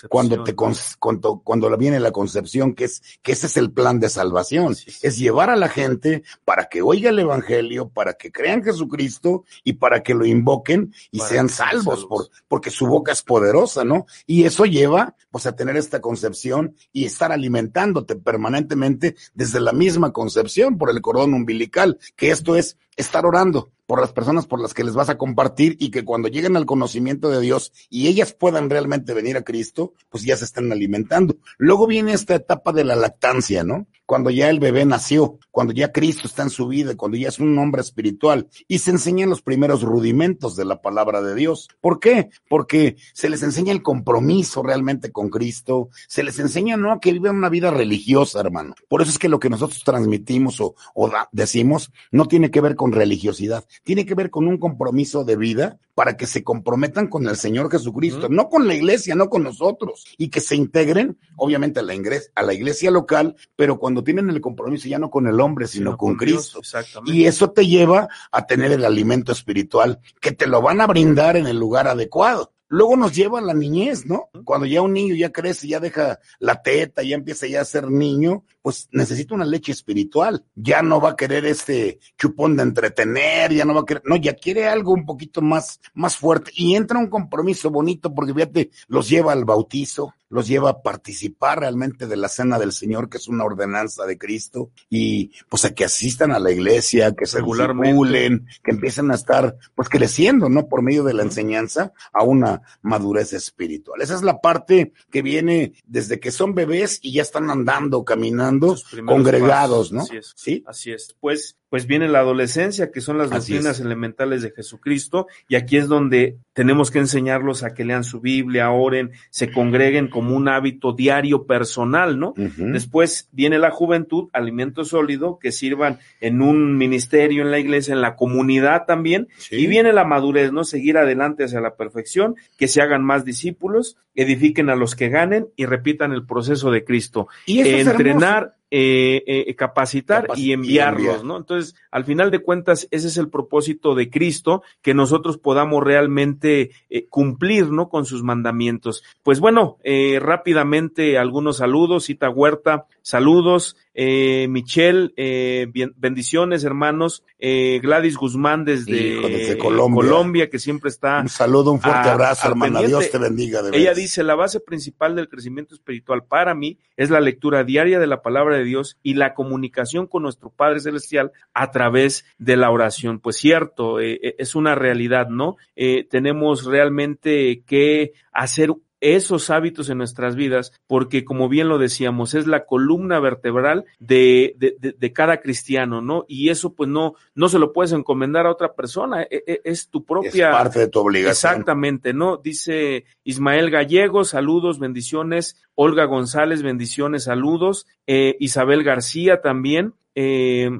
Cuando te cuando, cuando viene la concepción, que es, que ese es el plan de salvación, es. es llevar a la gente para que oiga el evangelio, para que crean Jesucristo y para que lo invoquen y Para sean que sean salvos, salvos. por, porque su boca es poderosa, ¿no? Y eso lleva, pues, a tener esta concepción y estar alimentándote permanentemente desde la misma concepción por el cordón umbilical, que esto es estar orando por las personas por las que les vas a compartir y que cuando lleguen al conocimiento de Dios y ellas puedan realmente venir a Cristo, pues ya se están alimentando. Luego viene esta etapa de la lactancia, ¿no? Cuando ya el bebé nació, cuando ya Cristo está en su vida, cuando ya es un hombre espiritual y se enseñan los primeros rudimentos de la palabra de Dios. ¿Por qué? Porque se les enseña el compromiso realmente con Cristo, se les enseña no a que vivan una vida religiosa, hermano. Por eso es que lo que nosotros transmitimos o, decimos no tiene que ver con religiosidad, tiene que ver con un compromiso de vida para que se comprometan con el Señor Jesucristo, no con la iglesia, no con nosotros, y que se integren, obviamente, a la, ingres- a la iglesia local, pero cuando tienen el compromiso ya no con el hombre, sino, Sino con, Dios, Cristo. Exactamente. Y eso te lleva a tener el alimento espiritual que te lo van a brindar en el lugar adecuado. Luego nos lleva a la niñez, ¿no? Cuando ya un niño ya crece, ya deja la teta, ya empieza ya a ser niño, pues necesita una leche espiritual. Ya no va a querer este chupón de entretener, ya no va a querer, no, ya quiere algo un poquito más, más fuerte y entra un compromiso bonito porque fíjate, los lleva al bautizo, los lleva a participar realmente de la cena del Señor, que es una ordenanza de Cristo, y pues a que asistan a la iglesia, que se discipulen, que empiecen a estar pues creciendo, ¿no? Por medio de la enseñanza a una madurez espiritual. Esa es la parte que viene desde que son bebés y ya están andando, caminando, Primeros congregados, pasos, ¿no? Así es. Sí. Así es. Pues, pues viene la adolescencia, que son las Así doctrinas es. elementales de Jesucristo, y aquí es donde tenemos que enseñarlos a que lean su Biblia, oren, se congreguen como un hábito diario personal, ¿no? Después viene la juventud, alimento sólido, que sirvan en un ministerio, en la iglesia, en la comunidad también. Sí. Y viene la madurez, ¿no? Seguir adelante hacia la perfección, que se hagan más discípulos, edifiquen a los que ganen y repitan el proceso de Cristo. Y eso Entrenar, eh, eh, capacitar Capac- y y enviarlos, enviar. ¿no? Entonces, al final de cuentas, ese es el propósito de Cristo, que nosotros podamos realmente eh, cumplir, ¿no? Con sus mandamientos. Pues bueno, eh, rápidamente algunos saludos, Cita Huerta, saludos, eh, Michelle, eh, bien- bendiciones, hermanos, eh, Gladys Guzmán desde, Hijo, desde Colombia. Colombia, que siempre está Un saludo, un fuerte a- abrazo, hermana. pendiente. Dios te bendiga. De Ella dice, la base principal del crecimiento espiritual para mí es la lectura diaria de la palabra de Dios y la comunicación con nuestro Padre Celestial a través de la oración. Pues cierto, eh, eh, es una realidad, ¿no? Eh, tenemos realmente que hacer esos hábitos en nuestras vidas, porque como bien lo decíamos, es la columna vertebral de, de, de- de cada cristiano, ¿no? Y eso pues no, no se lo puedes encomendar a otra persona, e- e- es tu propia... Es parte de tu obligación. Exactamente, ¿no? Dice Ismael Gallego, saludos, bendiciones. Olga González, bendiciones, saludos. Eh, Isabel García también. Eh,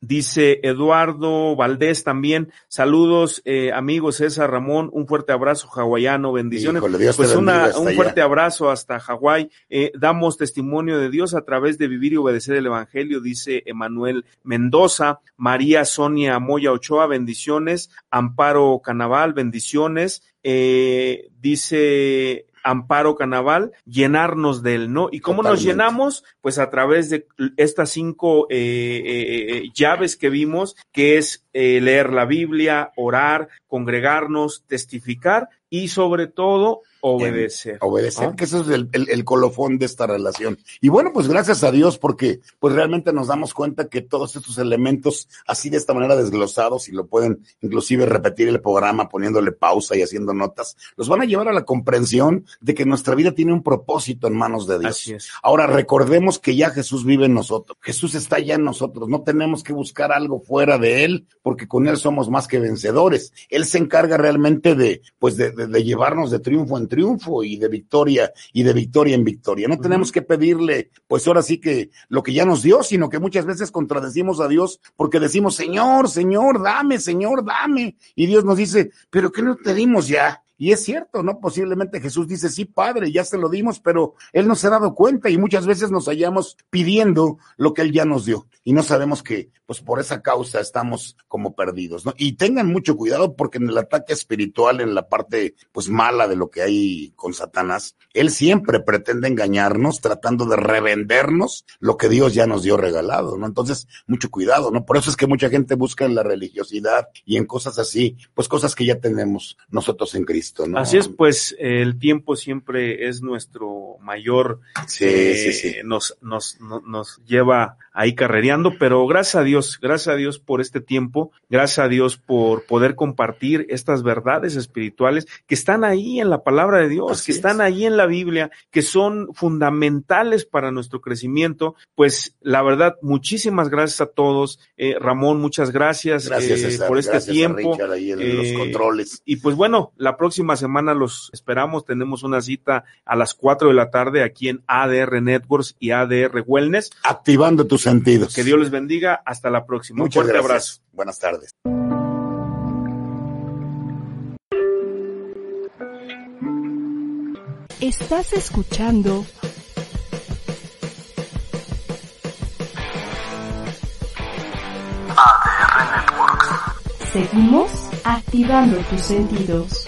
dice Eduardo Valdés también, saludos, eh, amigos César Ramón, un fuerte abrazo hawaiano, bendiciones. Híjole, Dios te pues una- un allá. fuerte abrazo hasta Hawái. Eh, damos testimonio de Dios a través de vivir y obedecer el Evangelio, dice Emanuel Mendoza, María Sonia Moya Ochoa, bendiciones, Amparo Canaval, bendiciones, eh, dice Amparo Canaval, llenarnos de él, ¿no? ¿Y cómo nos llenamos? Pues a través de estas cinco eh, eh, eh, llaves que vimos, que es eh, leer la Biblia, orar, congregarnos, testificar y sobre todo obedecer. Obedecer, ¿no? que eso es el, el- el colofón de esta relación. Y bueno, pues gracias a Dios, porque pues realmente nos damos cuenta que todos estos elementos, así de esta manera desglosados, y lo pueden inclusive repetir el programa poniéndole pausa y haciendo notas, los van a llevar a la comprensión de que nuestra vida tiene un propósito en manos de Dios. Así es. Ahora recordemos que ya Jesús vive en nosotros. Jesús está ya en nosotros. No tenemos que buscar algo fuera de Él, porque con Él somos más que vencedores. Él se encarga realmente de, pues, de, de- de llevarnos de triunfo en triunfo y de victoria y de victoria en victoria. No tenemos que pedirle, pues ahora sí que lo que ya nos dio, sino que muchas veces contradecimos a Dios porque decimos, Señor, Señor, dame, Señor, dame. Y Dios nos dice, pero ¿qué no te dimos ya? Y es cierto, ¿no? Posiblemente Jesús dice, sí, Padre, ya se lo dimos, pero Él no se ha dado cuenta y muchas veces nos hallamos pidiendo lo que Él ya nos dio y no sabemos que, pues por esa causa estamos como perdidos, ¿no? Y tengan mucho cuidado porque en el ataque espiritual, en la parte, pues mala de lo que hay con Satanás, Él siempre pretende engañarnos tratando de revendernos lo que Dios ya nos dio regalado, ¿no? Entonces, mucho cuidado, ¿no? Por eso es que mucha gente busca en la religiosidad y en cosas así, pues cosas que ya tenemos nosotros en Cristo, ¿no? Así es, pues el tiempo siempre es nuestro mayor, Sí, eh, sí, sí. Nos, nos, no- nos lleva ahí carrereando, pero gracias a Dios, gracias a Dios por este tiempo, gracias a Dios por poder compartir estas verdades espirituales que están ahí en la palabra de Dios, Así que están ahí en la Biblia, que son fundamentales para nuestro crecimiento. Pues la verdad, muchísimas gracias a todos. Eh, Ramón, muchas gracias, Gracias, eh, César. por este Gracias a tiempo. Richard ahí en Eh, los controles. y pues bueno, la próxima semana los esperamos. Tenemos una cita a las 4 de la tarde aquí en ADR Networks y ADR Wellness. Activando tus sentidos. Que Dios les bendiga. Hasta la próxima. Muchas Un fuerte gracias. abrazo. Buenas tardes. Estás escuchando ADR Networks. Seguimos activando tus sentidos.